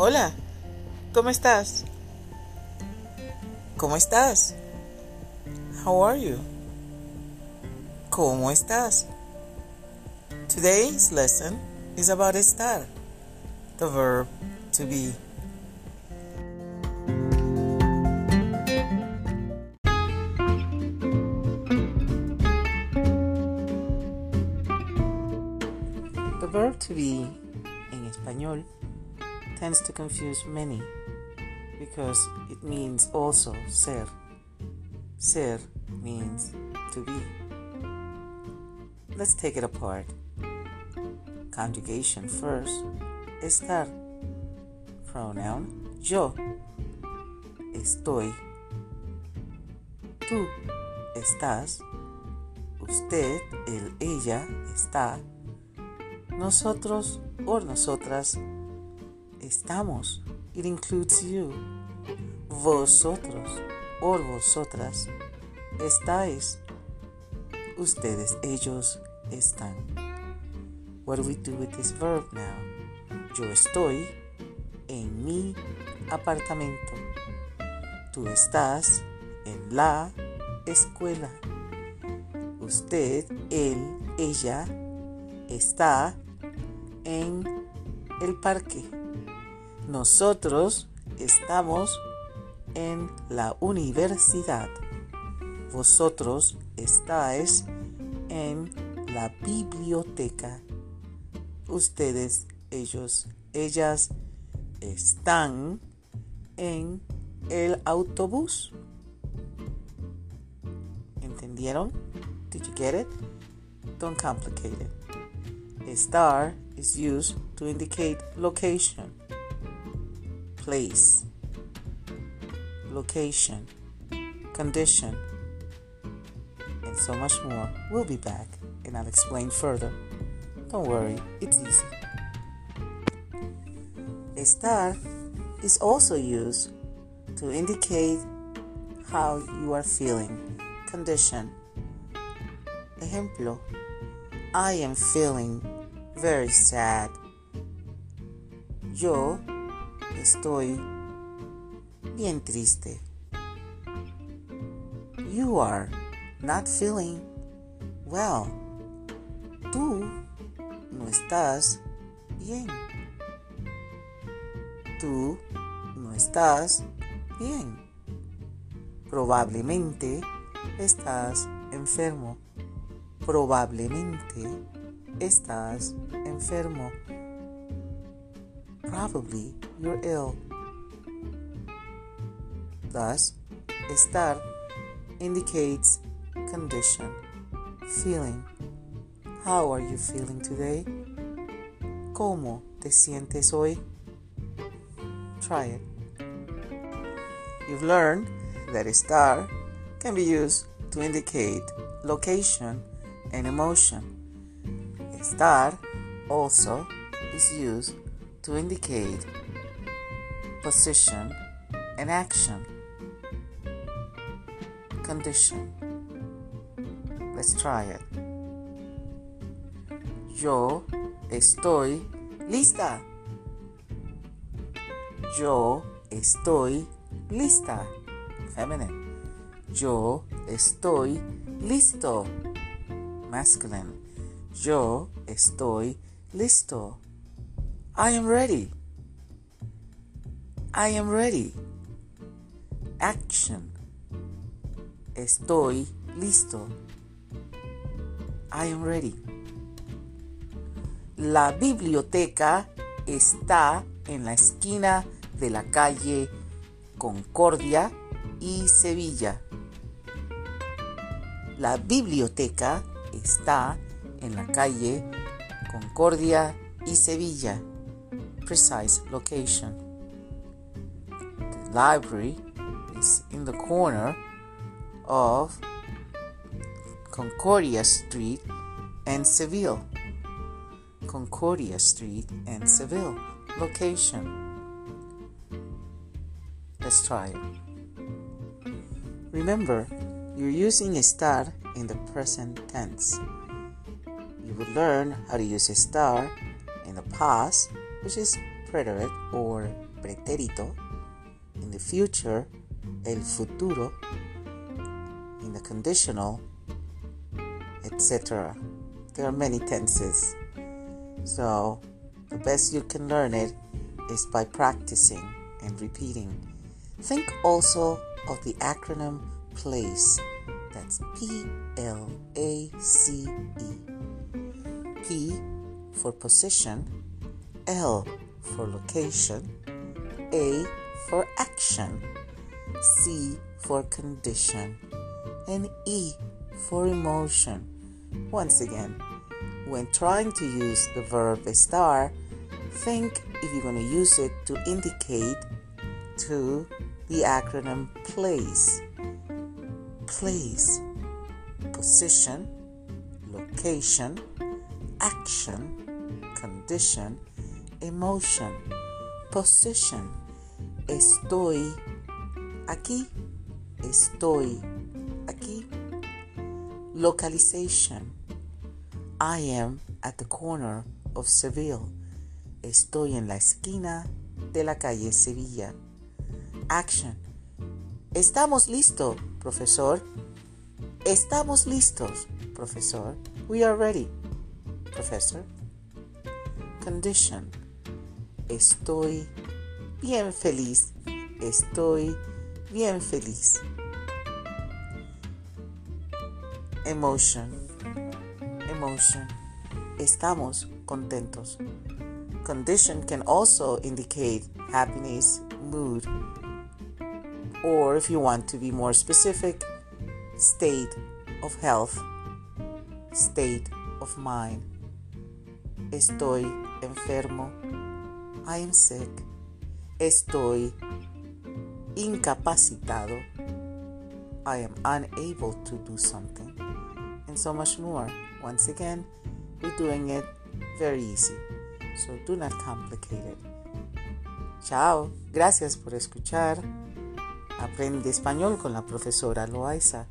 Hola, ¿cómo estás? ¿Cómo estás? How are you? ¿Cómo estás? Today's lesson is about estar, the verb to be. The verb to be en español tends to confuse many because it means also ser. Ser means to be. Let's take it apart. Conjugation first. Estar. Pronoun yo. Estoy. Tú estás. Usted, él, ella está. Nosotros o nosotras estamos. It includes you. Vosotros o vosotras estáis. Ustedes, ellos están. What do we do with this verb now? Yo estoy en mi apartamento. Tú estás en la escuela. Usted, él, ella está en el parque. Nosotros estamos en la universidad. Vosotros estáis en la biblioteca. Ustedes, ellos, ellas están en el autobús. ¿Entendieron? Did you get it? Don't complicate it. Estar is used to indicate location, place, location, condition, and so much more. We'll be back and I'll explain further. Don't worry, it's easy. Estar is also used to indicate how you are feeling, condition. Ejemplo, I am feeling very sad. Yo estoy bien triste. You are not feeling well. Tú no estás bien. Tú no estás bien. Probablemente estás enfermo. Probablemente estás enfermo. Probably you're ill. Thus, estar indicates condition, feeling. How are you feeling today? ¿Cómo te sientes hoy? Try it. You've learned that estar can be used to indicate location and emotion. Estar also is used to indicate position and action. Condition. Let's try it. Yo estoy lista. Yo estoy lista. Feminine. Yo estoy listo. Masculine. Yo estoy listo. I am ready. I am ready. Action. Estoy listo. I am ready. La biblioteca está en la esquina de la calle Concordia y Sevilla. La biblioteca está en la calle Concordia y Sevilla. Precise location. The library is in the corner of Concordia Street and Seville. Concordia Street and Seville. Location. Let's try it. Remember, you're using estar in the present tense. You will learn how to use estar in the past, which is preterite or pretérito. In the future, el futuro. In the conditional, etc. There are many tenses. So, the best you can learn it is by practicing and repeating. Think also of the acronym PLACE. That's P L A C E. P for position, L for location, A for action, C for condition, and E for emotion. Once again, when trying to use the verb estar, think if you're going to use it to indicate to the acronym place. Place, position, location, action, condition, emotion, position. Estoy aquí, estoy aquí. Localization. I am at the corner of Seville. Estoy en la esquina de la calle Sevilla. Action. Estamos listos, profesor. Estamos listos, profesor. We are ready, professor. Condition. Estoy bien feliz. Estoy bien feliz. Emotion. Emotion. Estamos contentos. Condition can also indicate happiness, mood, or if you want to be more specific, state of health, state of mind. Estoy enfermo. I am sick. Estoy incapacitado. I am unable to do something. And so much more. Once again, we're doing it very easy. So do not complicate it. Chao. Gracias por escuchar. Aprende español con la profesora Loaiza.